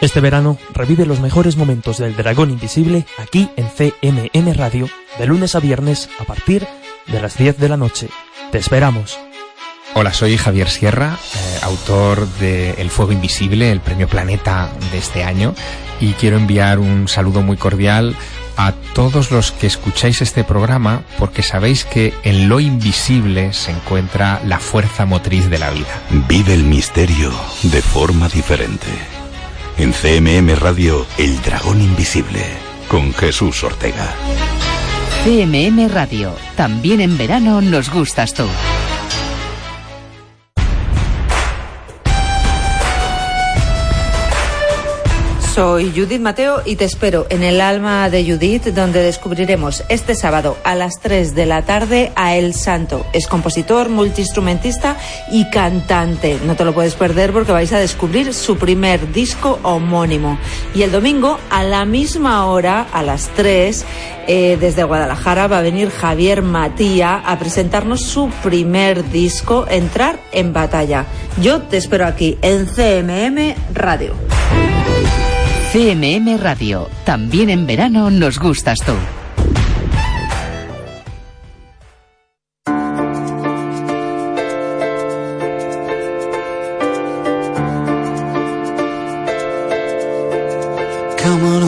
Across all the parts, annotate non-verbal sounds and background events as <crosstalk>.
Este verano revive los mejores momentos del Dragón Invisible aquí en CMM Radio, de lunes a viernes a partir de las 10 de la noche. Te esperamos. Hola, soy Javier Sierra, eh, autor de El Fuego Invisible, el premio Planeta de este año, y quiero enviar un saludo muy cordial a todos los que escucháis este programa porque sabéis que en lo invisible se encuentra la fuerza motriz de la vida. Vive el misterio de forma diferente. En CMM Radio, El Dragón Invisible, con Jesús Ortega. CMM Radio. También en verano nos gustas tú. Soy Judith Mateo y te espero en el alma de Judith, donde descubriremos este sábado a las 3 de la tarde a El Santo. Es compositor, multiinstrumentista y cantante. No te lo puedes perder porque vais a descubrir su primer disco homónimo. Y el domingo, a la misma hora, a las 3, eh, desde Guadalajara, va a venir Javier Matía a presentarnos su primer disco, Entrar en Batalla. Yo te espero aquí en CMM Radio. CMM Radio. También en verano nos gustas tú. Come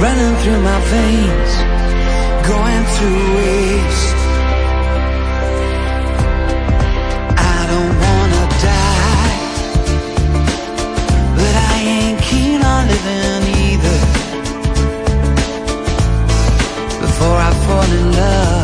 Running through my veins, going to waste. I don't wanna die, but I ain't keen on living either. Before I fall in love,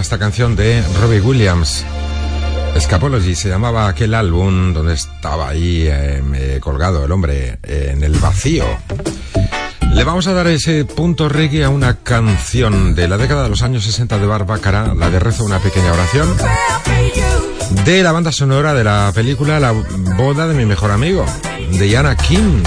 esta canción de Robbie Williams. Scapology se llamaba aquel álbum donde estaba ahí eh, colgado el hombre en el vacío. Le vamos a dar ese punto reggae a una canción de la década de los años 60 de Barbácara, la de Rezo una pequeña oración, de la banda sonora de la película La boda de mi mejor amigo, de Yana Kim.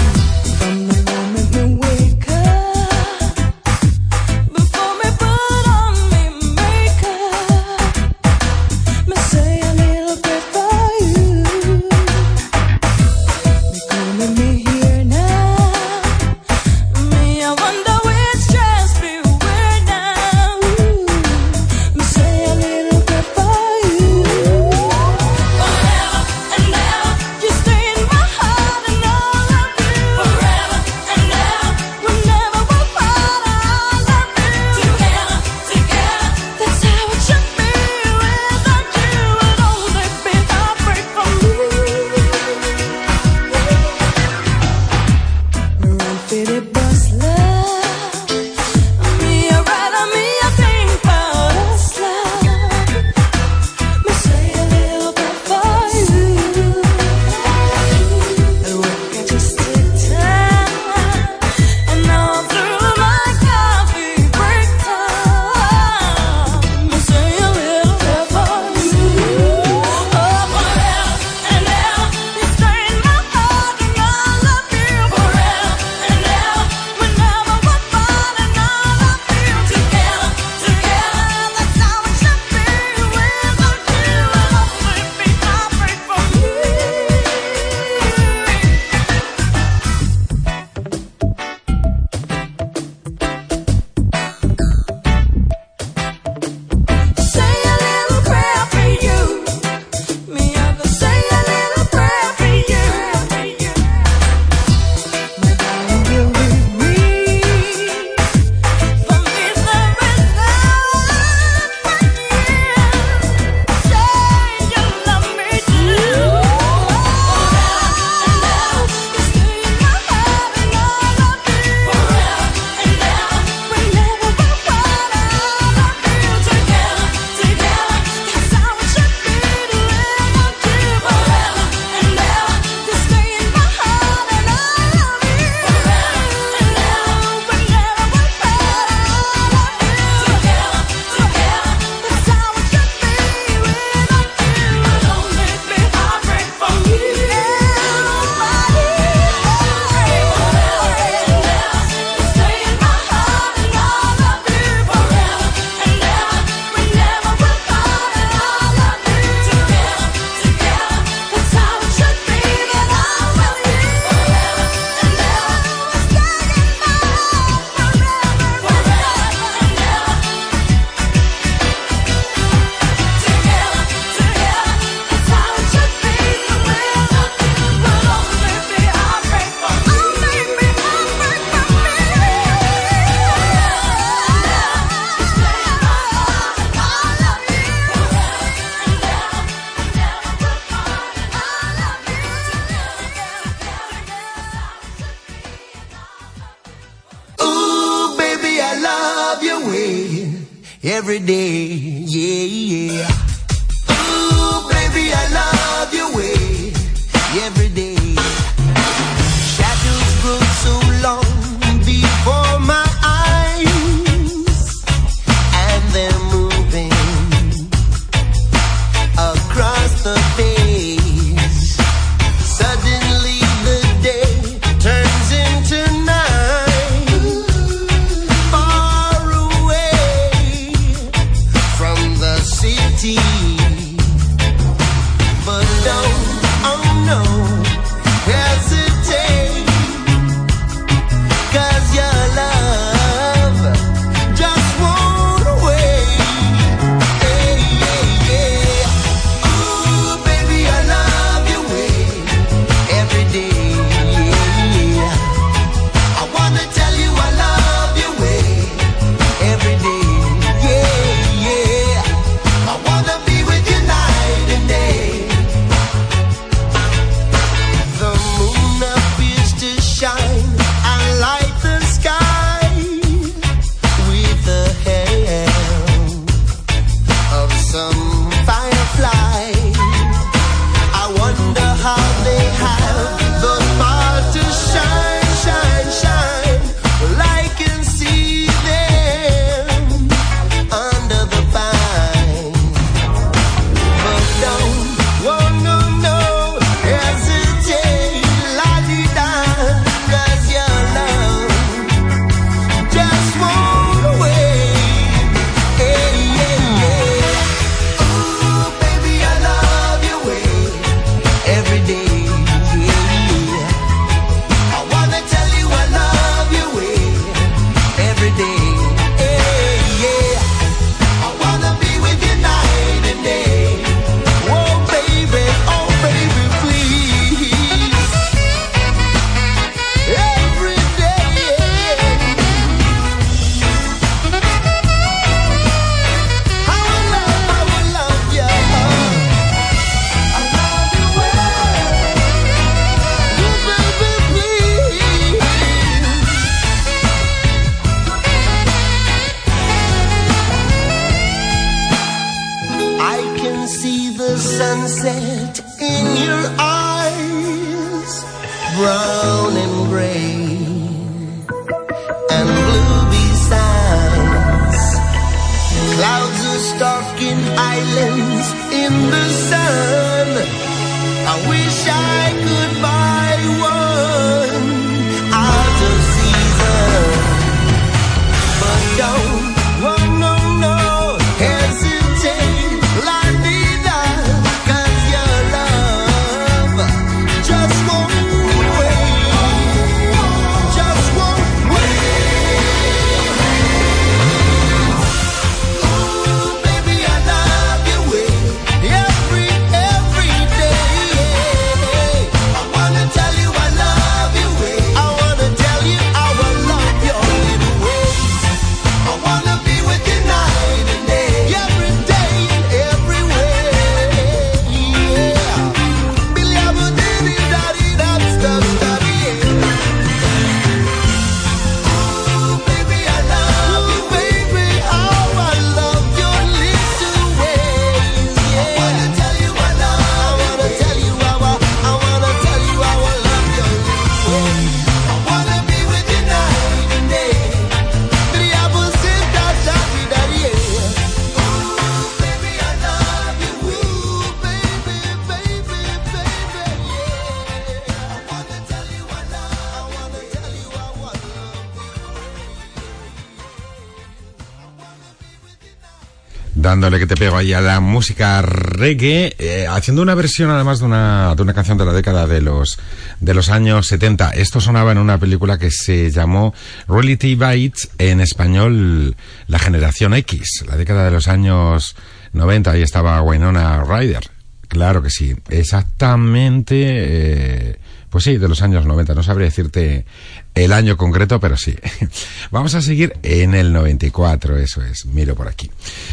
Dándole que te pego ahí a la música reggae, eh, haciendo una versión además de una, de una canción de la década de los, de los años 70. Esto sonaba en una película que se llamó Reality Bites, en español La Generación X, la década de los años 90. Ahí estaba Winona Ryder. Claro que sí, exactamente, eh, pues sí, de los años 90. No sabría decirte el año concreto, pero sí. <laughs> Vamos a seguir en el 94, eso es, miro por aquí.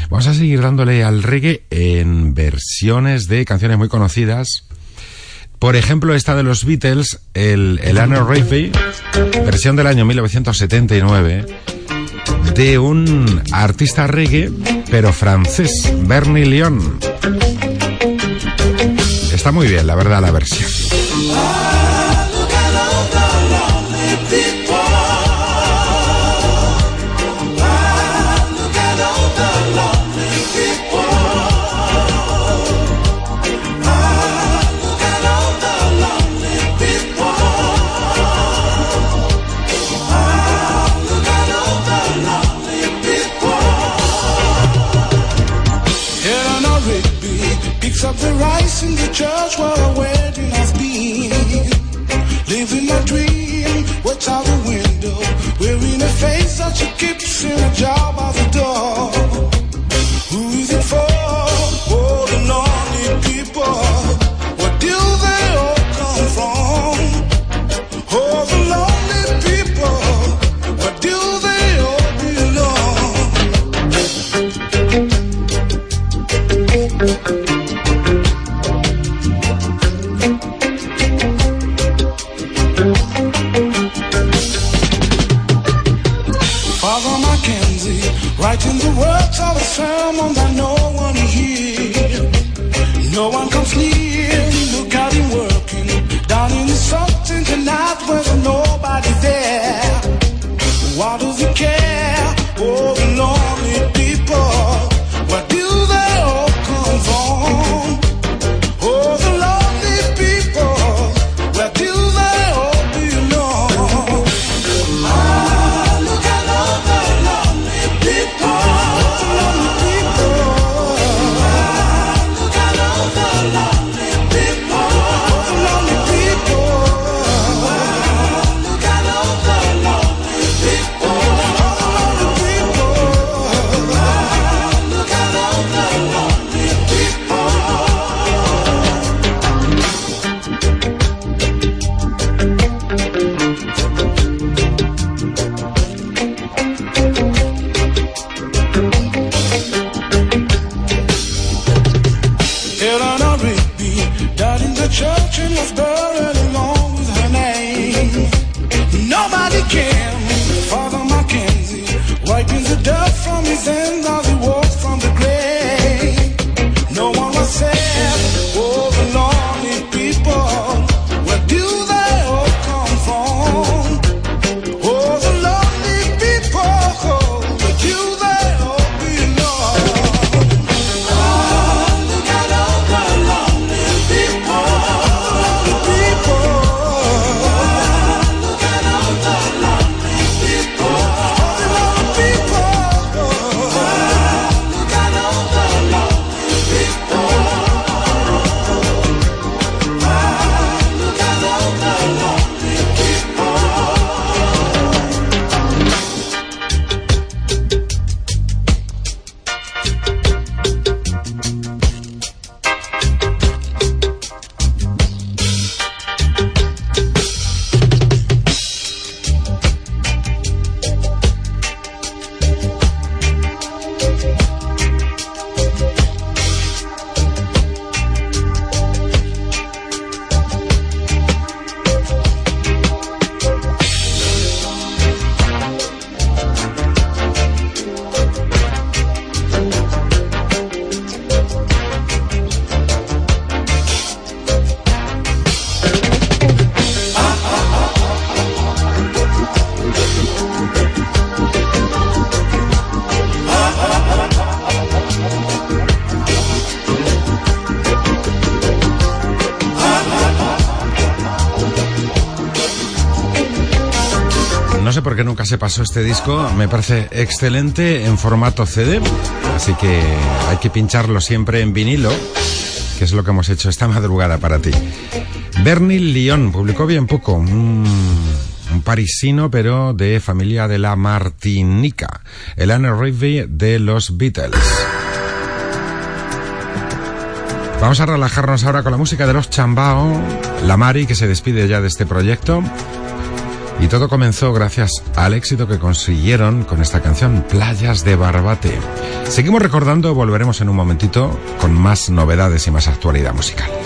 Vamos a seguir dándole al reggae en versiones de canciones muy conocidas. Por ejemplo, esta de los Beatles, el, el Anna versión del año 1979, de un artista reggae, pero francés, Bernie Leon. Está muy bien, la verdad, la versión. In the judge what I wedding has I've been. Living my dream, what's out the window? Wearing a face that she keeps in a job of words of se pasó este disco. Me parece excelente en formato CD. Así que hay que pincharlo siempre en vinilo, que es lo que hemos hecho esta madrugada para ti. Bernie Lyon publicó bien poco. Un, parisino, pero de familia de la Martinica. El Anne Rivey de los Beatles. Vamos a relajarnos ahora con la música de los Chambao, la Mari que se despide ya de este proyecto. Y todo comenzó gracias al éxito que consiguieron con esta canción Playas de Barbate. Seguimos recordando, volveremos en un momentito con más novedades y más actualidad musical.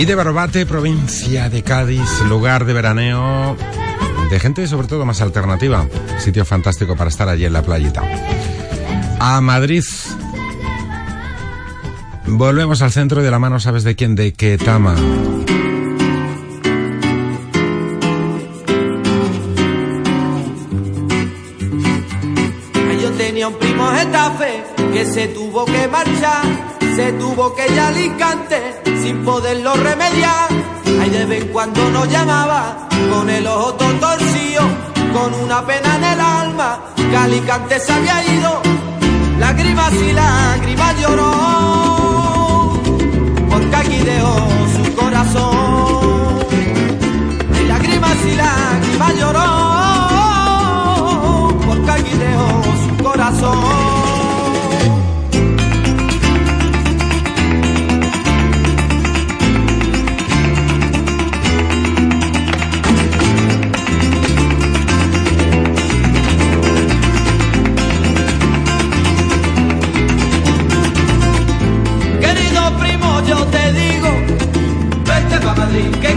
Allí de Barbate, provincia de Cádiz, lugar de veraneo de gente sobre todo más alternativa. Sitio fantástico para estar allí en la playita. A Madrid. Volvemos al centro de la mano, ¿sabes de quién? De Ketama. Yo tenía un primo Getafe que se tuvo que marchar, se tuvo que ir a Alicante sin poderlo remediar. Ahí de vez en cuando nos llamaba con el ojo todo torcido, con una pena en el alma, que Alicante se había ido. Lágrimas y lágrimas lloró, porque aquí dejó su corazón. Lágrimas y lágrimas lloró, vete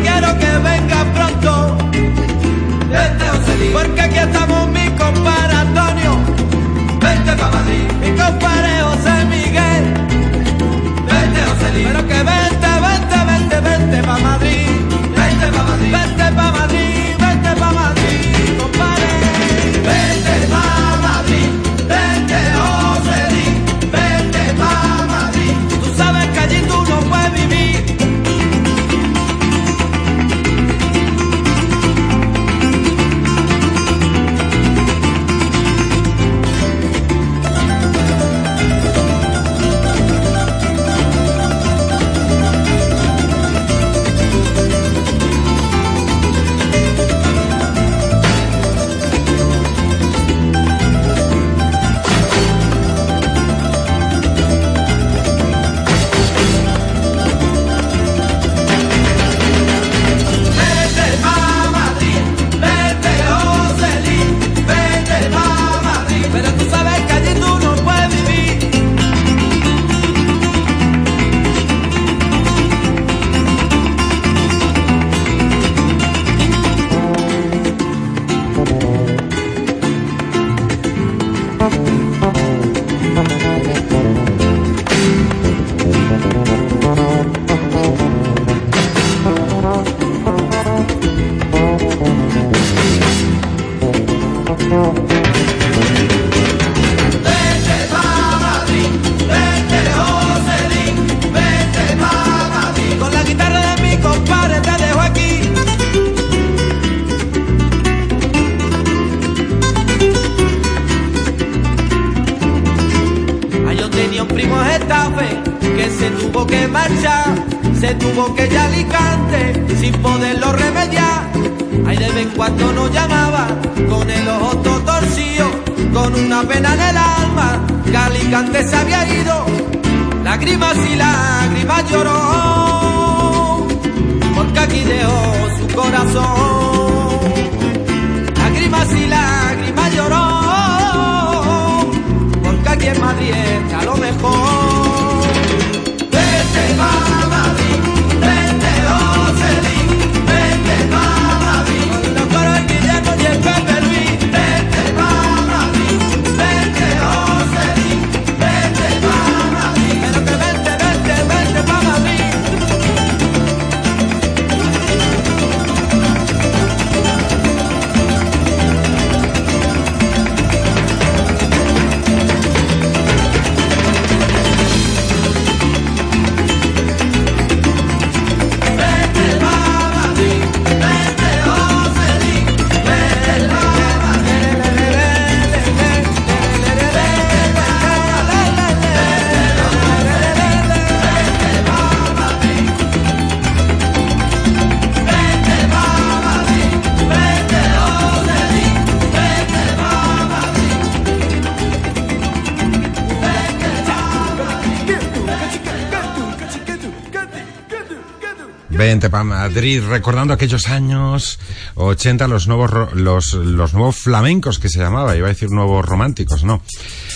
Madrid, recordando aquellos años 80, los nuevos, los, los nuevos flamencos que se llamaba, iba a decir nuevos románticos, no,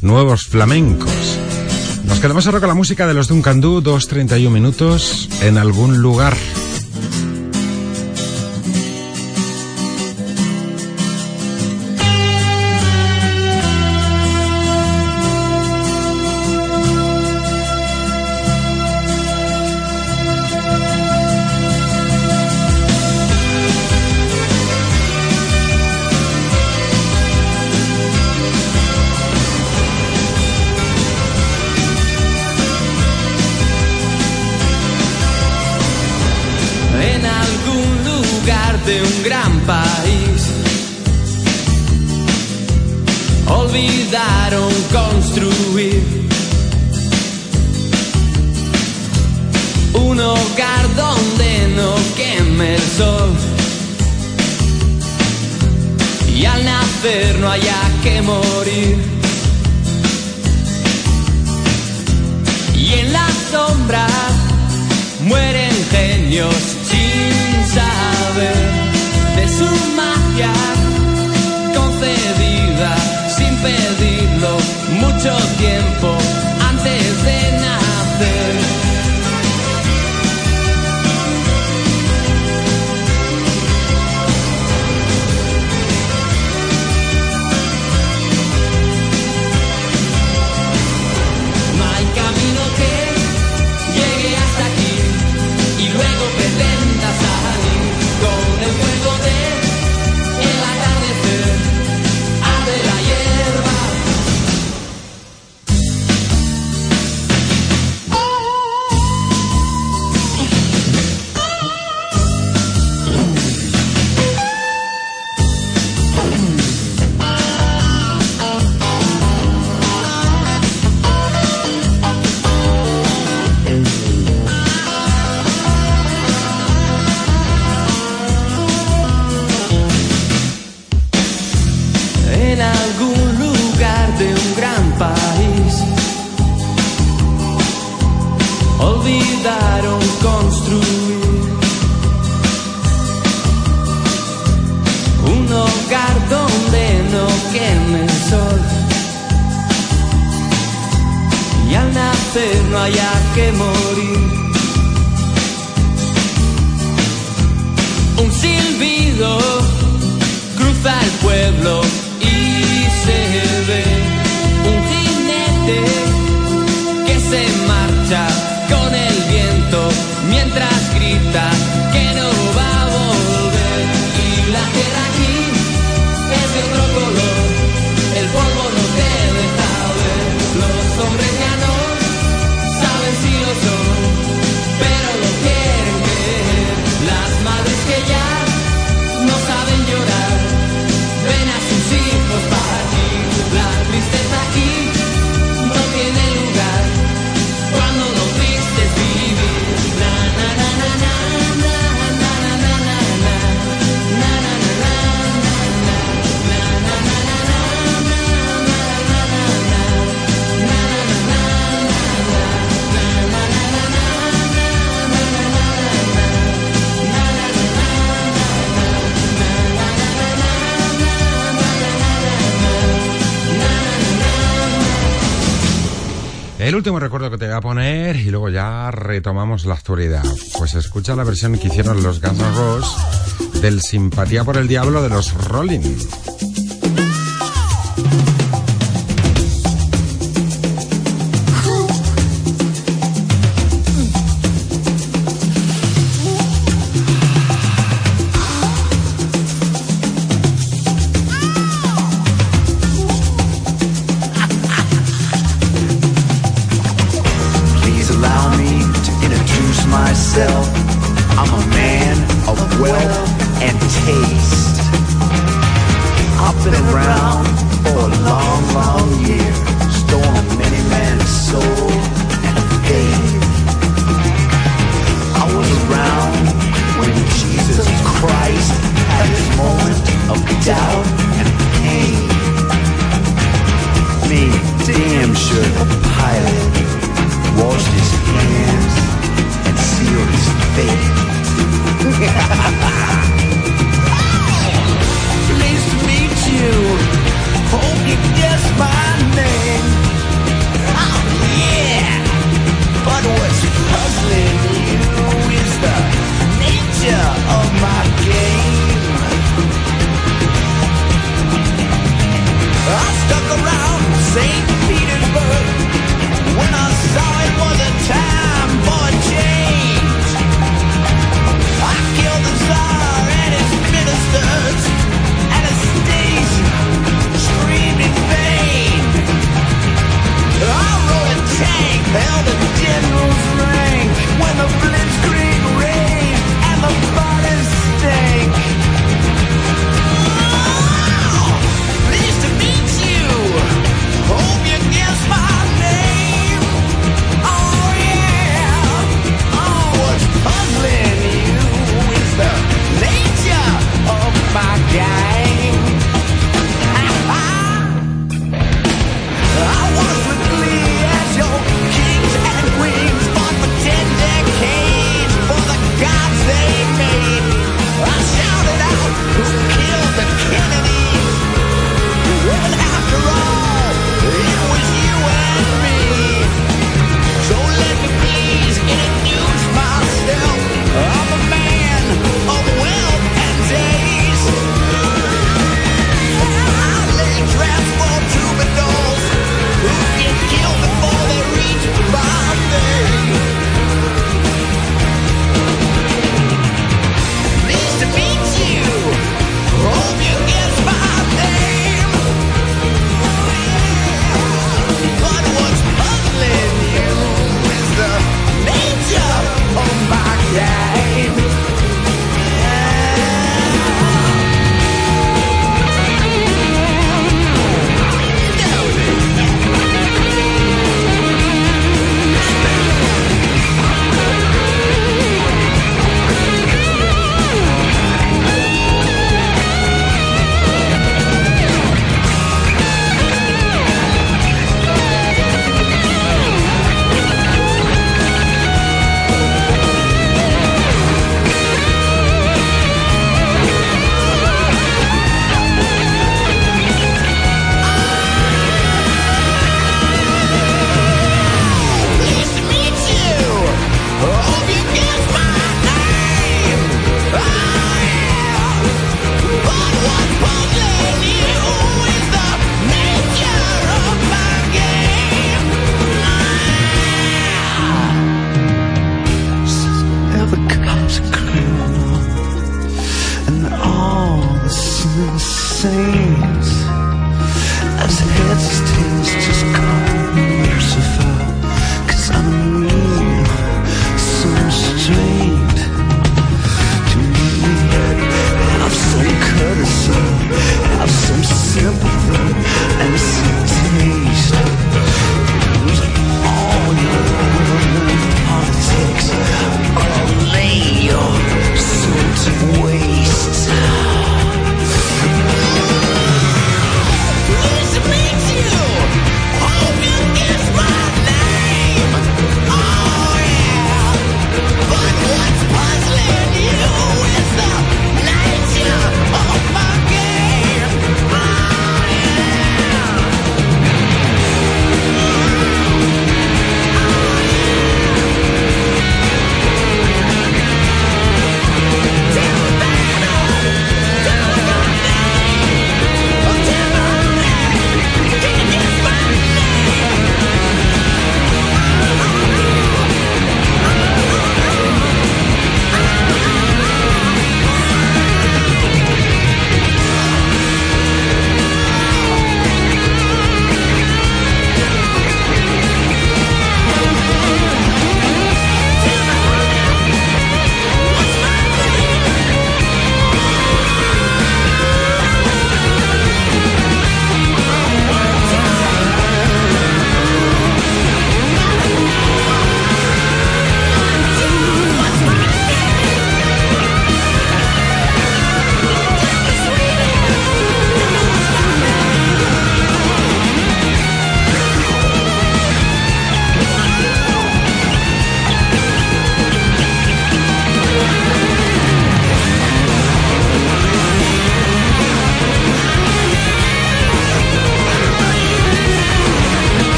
nuevos flamencos. Nos quedamos ahora con la música de los Duncan Du, 2.31 minutos, en algún lugar. un hogar donde no queme el sol y al nacer no haya que morir. Y en la sombra mueren genios sin saber de su magia concedida sin pedirlo mucho tiempo último recuerdo que te voy a poner y luego ya retomamos la actualidad. Pues escucha la versión que hicieron los Guns N' Roses del Simpatía por el Diablo de los Rolling.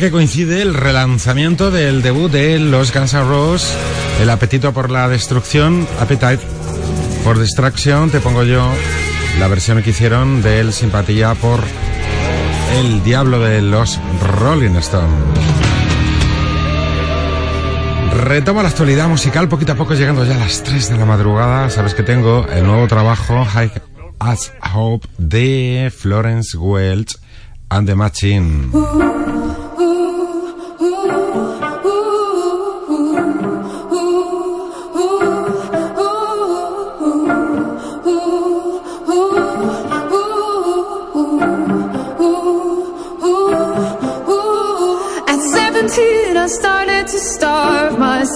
que coincide el relanzamiento del debut de los Guns N' Roses, El apetito por la destrucción, Appetite for Destruction, te pongo yo la versión que hicieron de del Simpatía por el Diablo de los Rolling Stones. Retomo la actualidad musical poquito a poco, llegando ya a las 3 de la madrugada. Sabes que tengo el nuevo trabajo, High as Hope, de Florence Welch and the Machine.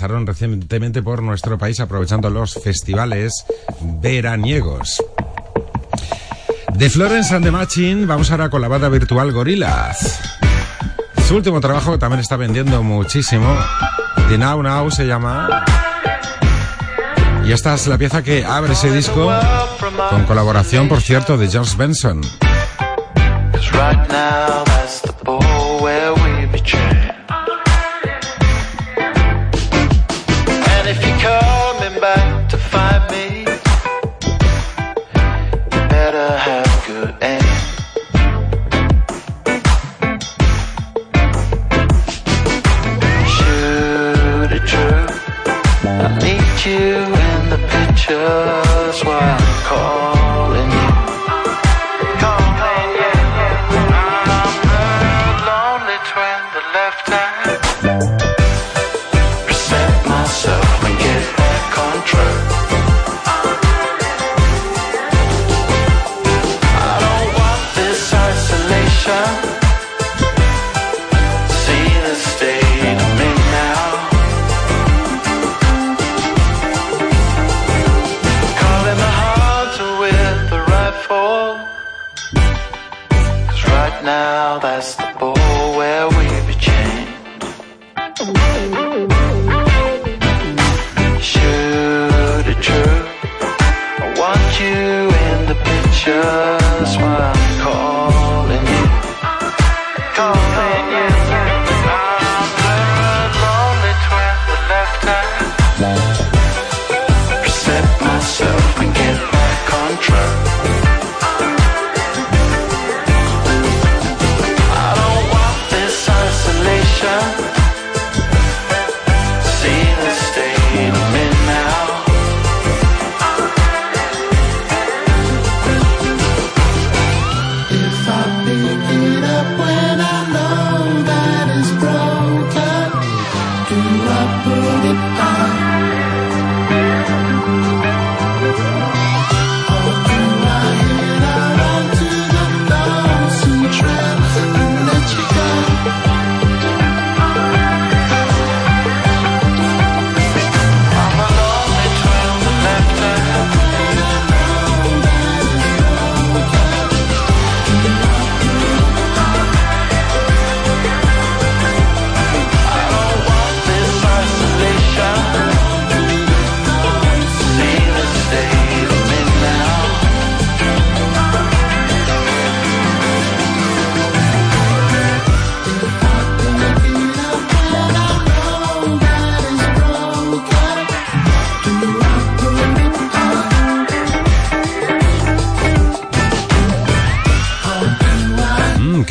pasaron recientemente por nuestro país aprovechando los festivales veraniegos. De Florence and the Machine vamos ahora con la banda virtual Gorillaz. Su último trabajo que también está vendiendo muchísimo. The Now Now se llama. Y esta es la pieza que abre ese disco con colaboración, por cierto, de George Benson. the left hand.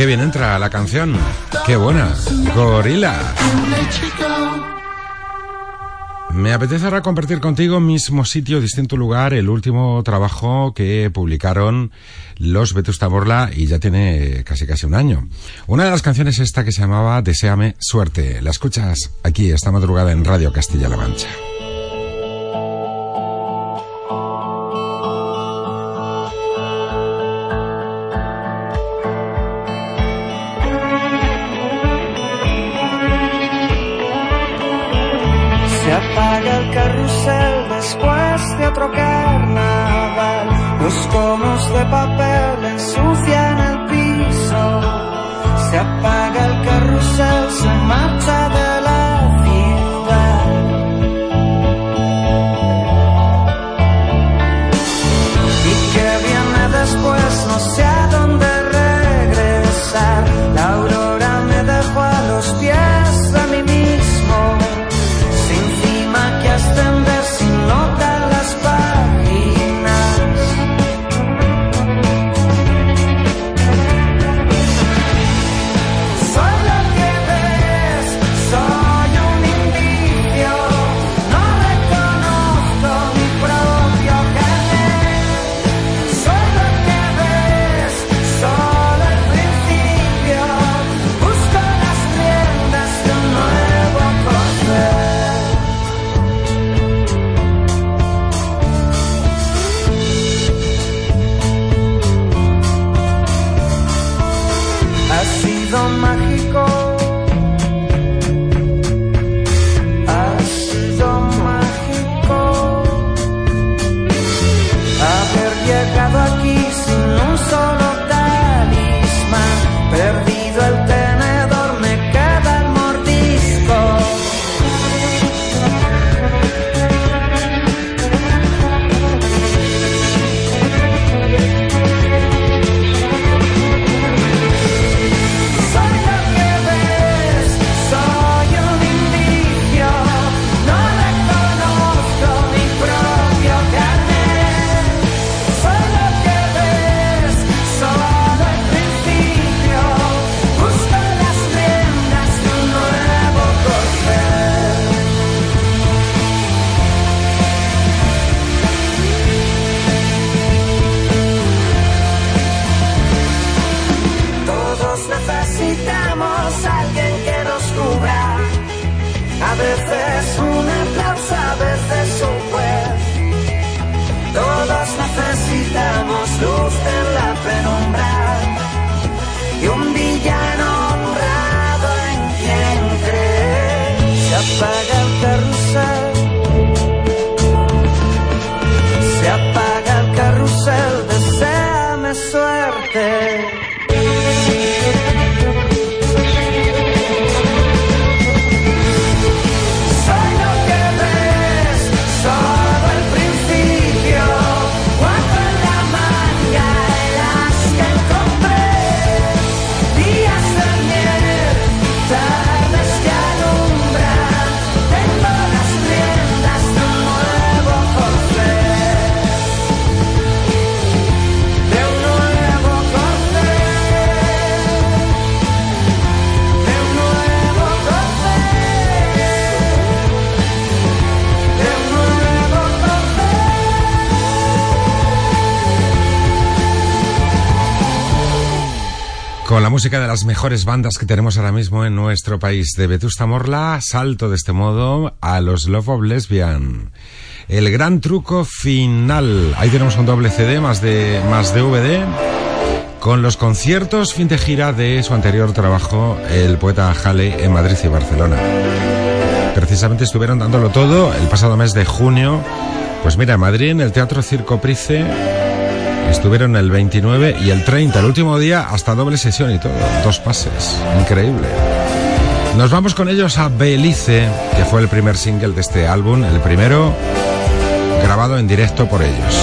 bien entra la canción. Qué buena. Gorila. Me apetece ahora compartir contigo mismo sitio, distinto lugar, el último trabajo que publicaron los Vetusta Borla y ya tiene casi casi un año. Una de las canciones esta que se llamaba Deseame Suerte. La escuchas aquí esta madrugada en Radio Castilla-La Mancha. Las mejores bandas que tenemos ahora mismo en nuestro país. De Vetusta Morla, salto de este modo a los Love of Lesbian. El gran truco final. Ahí tenemos un doble CD más de, más DVD. Con los conciertos fin de gira de su anterior trabajo, el poeta Jale en Madrid y Barcelona. Precisamente estuvieron dándolo todo el pasado mes de junio. Pues mira, en Madrid, en el Teatro Circo Price, Estuvieron el 29 y el 30, el último día, hasta doble sesión y todo. Dos pases. Increíble. Nos vamos con ellos a Belice, que fue el primer single de este álbum, el primero grabado en directo por ellos.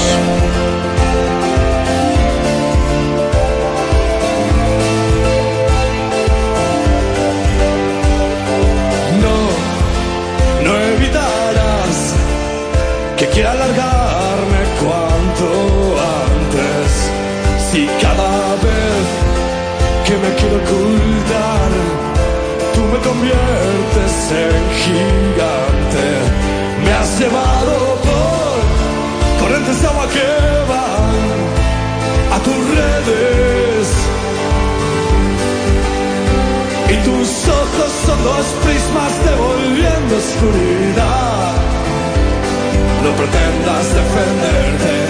No, no evitarás que quiera alargarme quiero ocultar, tú me conviertes en gigante. Me has llevado por corrientes de agua que van a tus redes. Y tus ojos son dos prismas devolviendo oscuridad. No pretendas defenderte,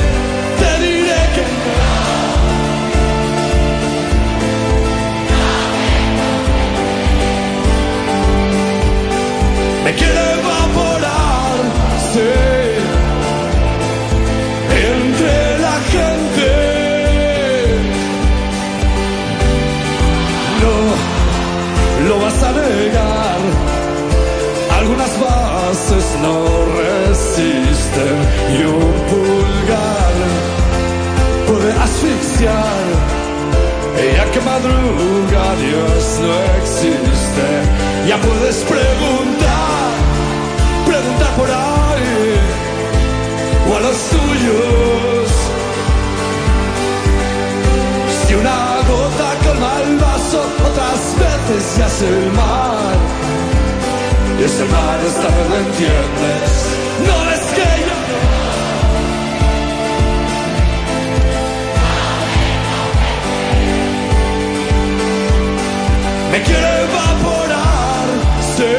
no resisten y un pulgar puede asfixiar. Ya que madruga Dios no existe. Ya puedes preguntar, preguntar por ahí o a los tuyos. Si una gota calma el vaso, otras veces se hace el mar. Y ese mar esta vez lo entiendes. No es que yo me quiero evaporar, sí,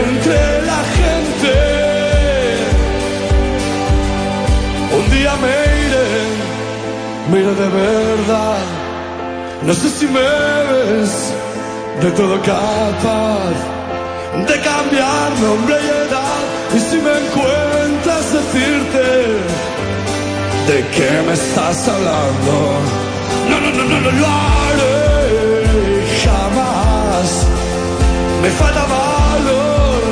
entre la gente. Un día me iré, me iré de verdad. No sé si me ves de todo capaz de cambiar nombre y edad. Y si me encuentras decirte de qué me estás hablando. No, no, no, no, no lo haré jamás. Me falta valor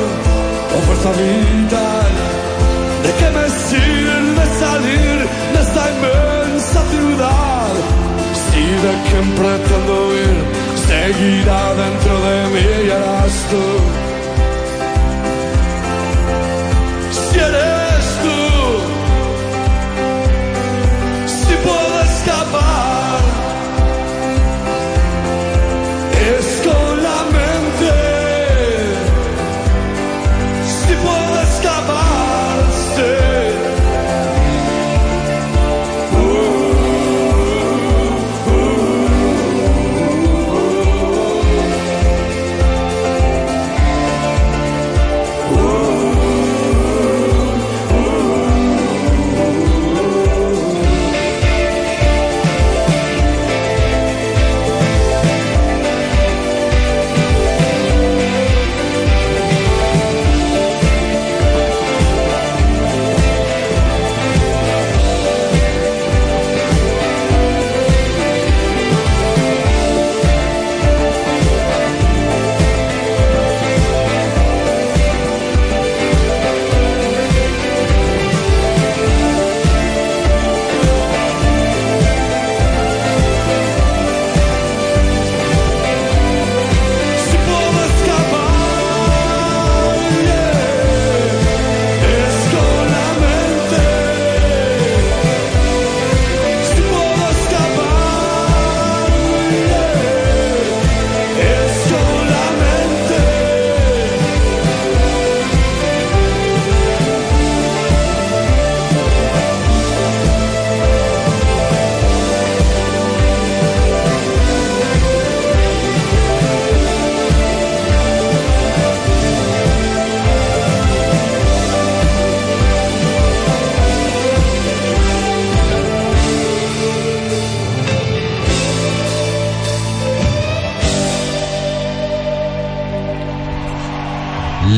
o fuerza vital. ¿De qué me sirve salir de esta inmensa ciudad? Si de quien pretendo ir seguirá dentro de mí y eras tú.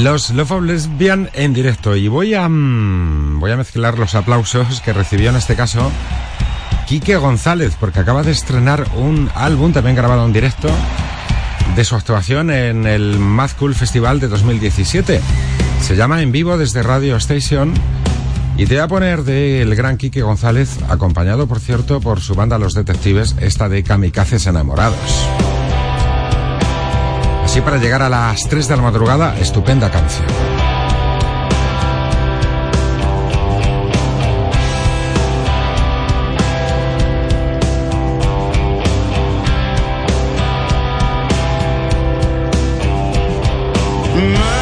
Los Love of en directo y voy a mm, voy a mezclar los aplausos que recibió en este caso Quique González porque acaba de estrenar un álbum también grabado en directo de su actuación en el Mad Cool Festival de 2017. Se llama En vivo desde Radio Station y te voy a poner del gran Quique González acompañado por cierto por su banda Los Detectives, esta de Kamikazes Enamorados. Así para llegar a las 3 de la madrugada, estupenda canción. No